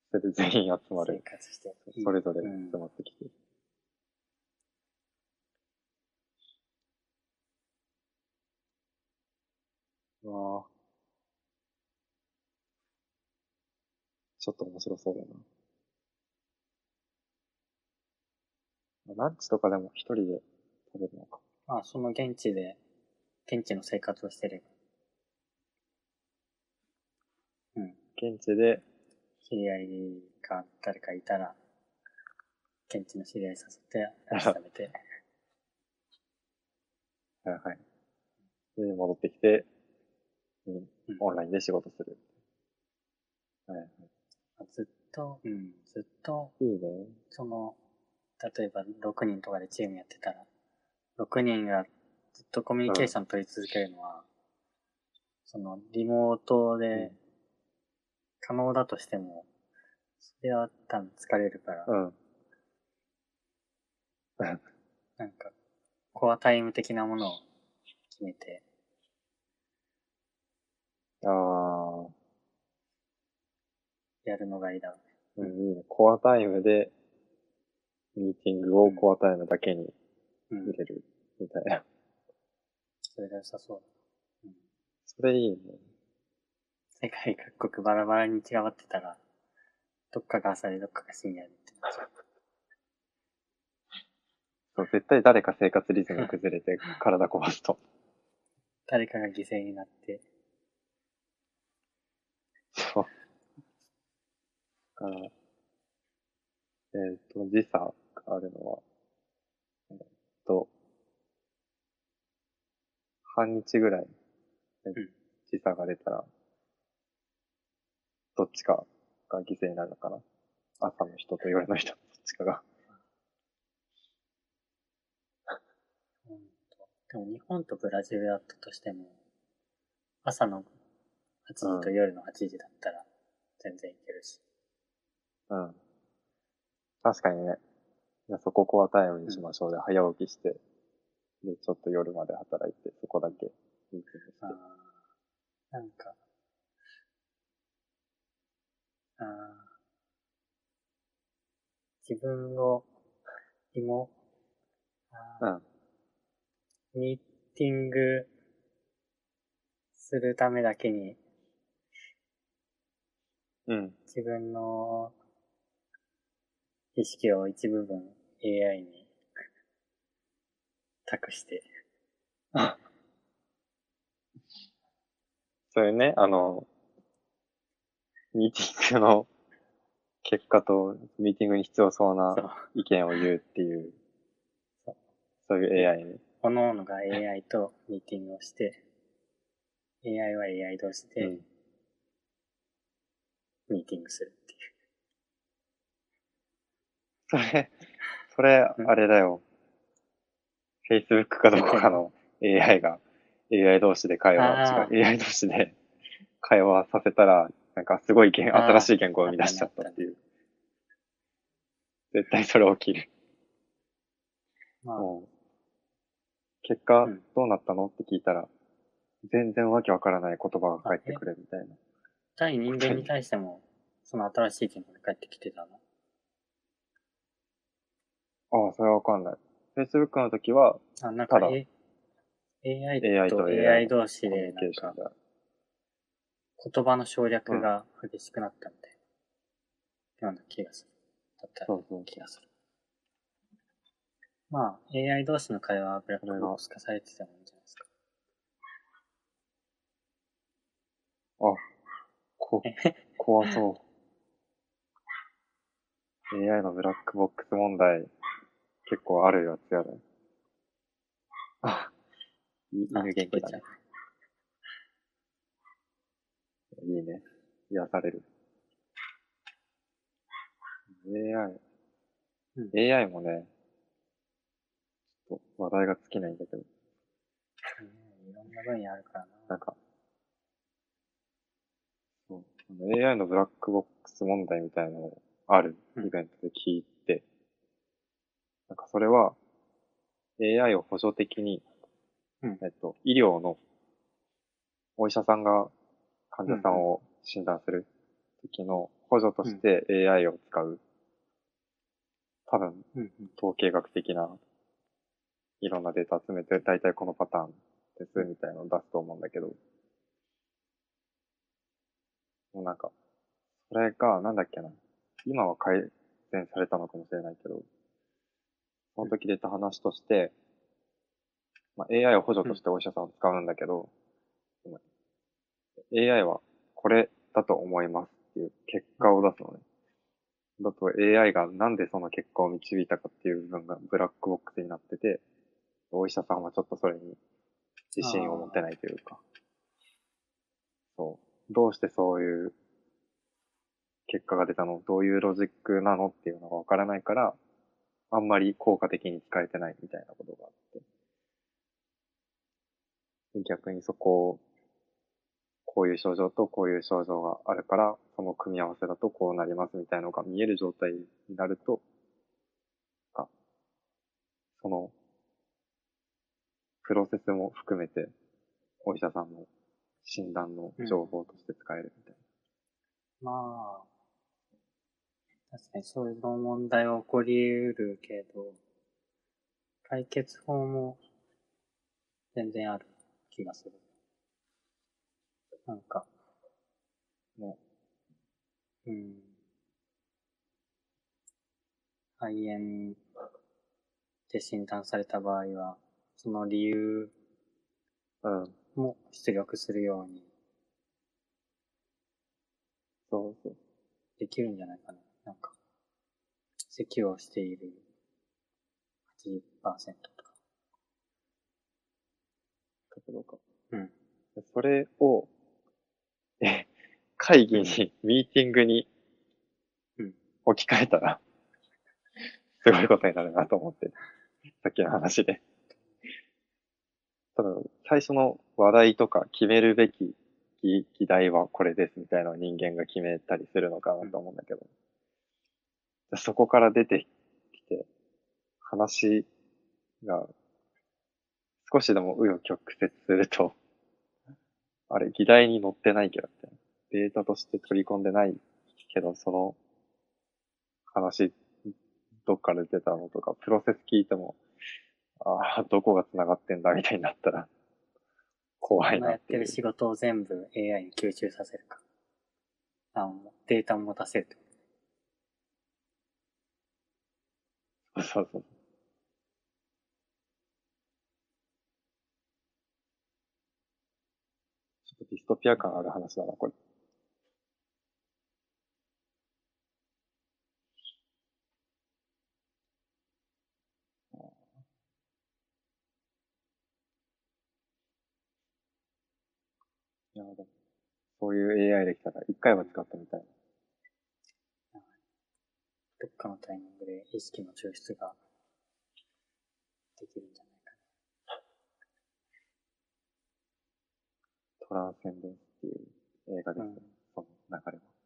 それで全員集ま生る。活して。それぞれうん集まってきて。うわあちょっと面白そうだな。ランチとかでも一人で食べるのか。まあ、その現地で、現地の生活をしてれば、現地で、知り合いが誰かいたら、現地の知り合い誘って、ランチ食べて、はいはい。で、戻ってきて、にうんオンラインで仕事する。はいはい。ずっと、うん、ずっと、いいね。その、例えば6人とかでチームやってたら、6人がずっとコミュニケーション取り続けるのは、その、リモートで可能だとしても、それは多分疲れるから、うん。なんか、コアタイム的なものを決めて、ああ、やるのがいいだろうね。うん、いいね。コアタイムで、ミーティングをコアタイムだけにうん入。れる、みたいな。それが良さそうだ。うん。それいいね。世界各国バラバラに違ってたら、どっかが朝でどっかが深夜でってなっちゃう。そう、絶対誰か生活リズム崩れて体壊すと。誰かが犠牲になって、そう。だから、えっ、と、時差があるのは、えっ、と、半日ぐらい、えん時差が出たら、どっちかが犠牲になるのかな。朝の人と夜の人、どっちかが。でも日本とブラジルだったとしても、朝の8時と夜の8時だったら全然いけるし。うん。確かにね。じゃあそこコアタイムにしましょう。で、早起きして、で、ちょっと夜まで働いて、そこだけ。ミー。ティングしてなんか、あー。自分を、リモ、あー。うん。ミーティングするためだけに。うん。自分の意識を一部分 AI に託して、それね、あの、ミーティングの結果と、ミーティングに必要そうな意見を言うっていうそう、そういう AI ね。各々が AI とミーティングをして、AI は AI 同士でうん。ミーティングする。それ、それ、うんあれだよ。Facebook かどこかの AI が AI 同士で会話、あ違う、AI 同士で会話させたら、なんかすごい新しい言語を生み出しちゃったっていう。絶対それ起きる。まあ、もう、結果うん、どうなったのって聞いたら、全然わけわからない言葉が返ってくるみたいな。対人間に対しても、その新しい言語で返ってきてたの？ああ、それはわかんない。Facebook の時は、あ、なんか、ただ A、AI AI とと AI, AI 同士で、なんか。言葉の省略が激しくなったみたいな、ような気がする。だったらそう気がする。まあ、AI 同士の会話はブラックボックス化されててもんじゃないですか。こ、怖そう。AI のブラックボックス問題、結構あるやつやだよ。あ、いあ犬元気だね。いいね。癒される。AI、うん AI もね、ちょっと話題が尽きないんだけど、うんいろんな分野あるからな。なんか、そう、AI のブラックボックス問題みたいなのをあるうんイベントで聞いて、なんかそれは AI を補助的に、うんえっと、医療のお医者さんが患者さんを診断する時の補助として AI を使う。多分。統計学的ないろんなデータ集めて、だいたいこのパターンですみたいなのを出すと思うんだけど、もうなんか、それが、なんだっけな、今は改善されたのかもしれないけど、その時出た話として、まあ、AI を補助としてお医者さんを使うんだけど、その AI はこれたと思いますっていう結果を出すのね。だと AI がなんでその結果を導いたかっていう部分がブラックボックスになってて、お医者さんはちょっとそれに自信を持てないというか、そう。どうしてそういう結果が出たの？どういうロジックなの？っていうのがわからないから、あんまり効果的に使えてないみたいなことがあって。逆にそこを、こういう症状とこういう症状があるから、その組み合わせだとこうなりますみたいなのが見える状態になると、あその、プロセスも含めて、お医者さんの診断の情報として使えるみたいまあ、確かにそういう問題は起こり得るけど、解決法も全然ある気がする。なんか、な。ね。うん。肺炎で診断された場合は、その理由うん。も出力するようにそうそう。できるんじゃないかな。なんか、咳をしている80%とか。角度か。うん。それを、え、会議に、ミーティングにうん置き換えたら、すごいことになるなと思って、さっきの話で。多分、最初の話題とか決めるべき議議題はこれですみたいなのを人間が決めたりするのかなと思うんだけど、そこから出てきて、話が少しでも紆余曲折すると、あれ、議題に載ってないけど、みたいな。データとして取り込んでないけど、その話、どっから出たのとか、プロセス聞いても、ああ、どこが繋がってんだみたいになったら、怖いなっいうやってる。仕事を全部 AI に吸収させるか。あデータを持たせるってこそうそう。ちょっとディストピア感ある話だな、これ。いや、でもそういう AI できたら一回は使ってみたい。とどっかのタイミングで意識の抽出ができるんじゃないかトランセンデンスっていう映画ですね。うんその流れは。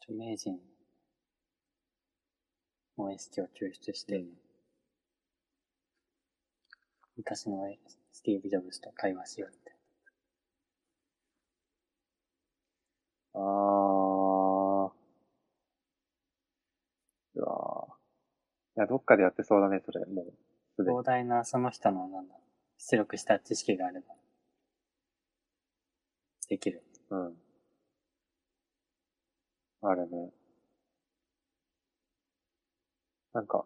著名人の意識を抽出して、昔のスティーブ・ジョブズと会話しようみたいあー。うわー。いや、どっかでやってそうだね、それ。もう、すでな。に膨。大なその人のなんだ、出力した知識があれば、できる。うん。あるね。なんか、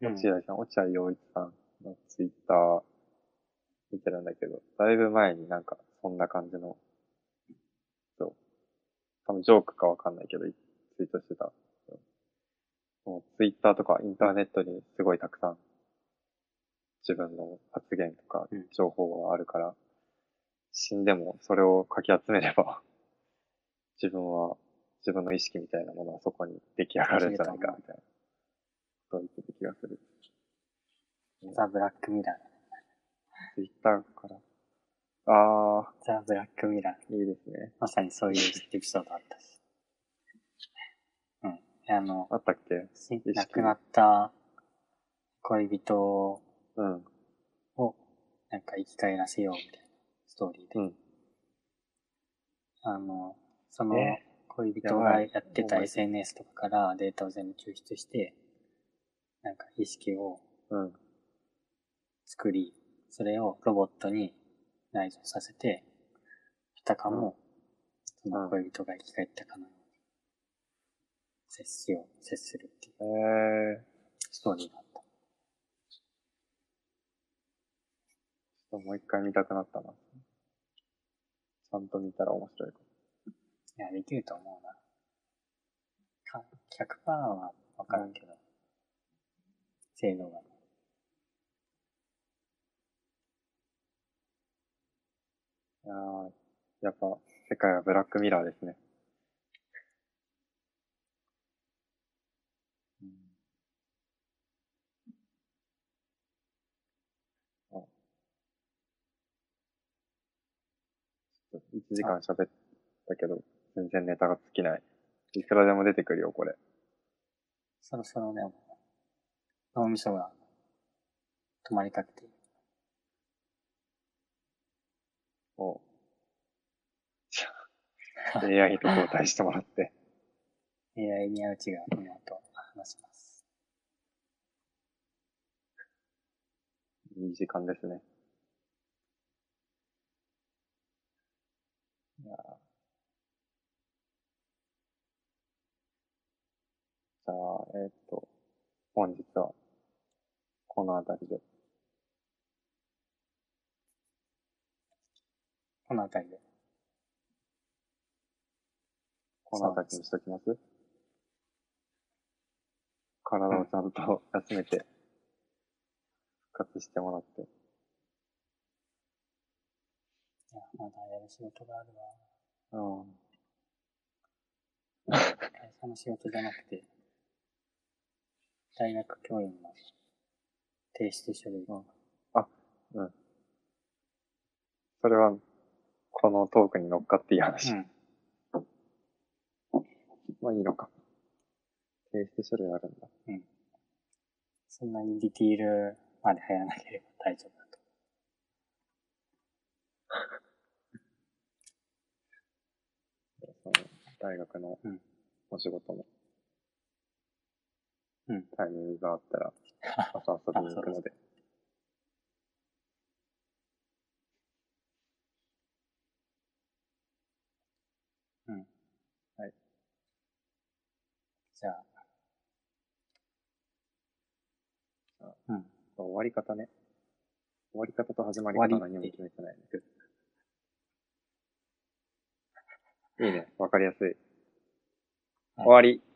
うん落合さん、落合陽一さんのツイッター見てるんだけど、だいぶ前になんか、そんな感じの、そう。多分ジョークかわかんないけど、ツイートしてた。もうツイッターとかインターネットにすごいたくさん自分の発言とかうん情報があるから、死んでもそれをかき集めれば、自分は、自分の意識みたいなものはそこに出来上がるんじゃないかみたいな。そう言ってた気がする。ザ・ブラック・ミラーだね。ツイッターから。あザ・ブラック・ミラー。ー、いいですね。まさにそういうエピソードあったし。うん。あの、あったっけ？亡くなった恋人うん。をなんか生き返らせようみたいなストーリーで。うん。あの、そのえ？恋人がやってた SNS とかからデータを全部抽出して、なんか意識をうん。作り、それをロボットに内蔵させて、あたかも、その恋人が生き返ったかのように、接しよう、接するっていう、ストーリーがあった。ちょっともう一回見たくなったな。ちゃんと見たら面白いかいや、できると思うな。100%はわからんけど、性能がいややっぱ、世界はブラックミラーですね。うんあちょっと1時間喋ったけど、全然ネタが尽きない。いくらでも出てくるよ、これ。そろそろね、脳みそが止まりかけて。を、じゃあ、AI と交代してもらって。AI 宮内がこの後話します。いい時間ですね。いやーじゃあ、えーっと、本日は、この辺りで。この辺りで。この辺りにしときます？体をちゃんと休めて、復活してもらって。いや、まだやる仕事があるわ。うん。会社の仕事じゃなくて、大学教員の提出書類。うん。それは、このトークに乗っかっていい話。うん。まあいいのか。提出書類あるんだ。そんなにディティールまで入らなければ大丈夫だと。その大学のうんお仕事のうんタイミングがあったら、朝遊びに行くので。じゃあ、終わり方ね。終わり方と始まり方何も決めてないんだけど。いいね。わかりやすい終わり。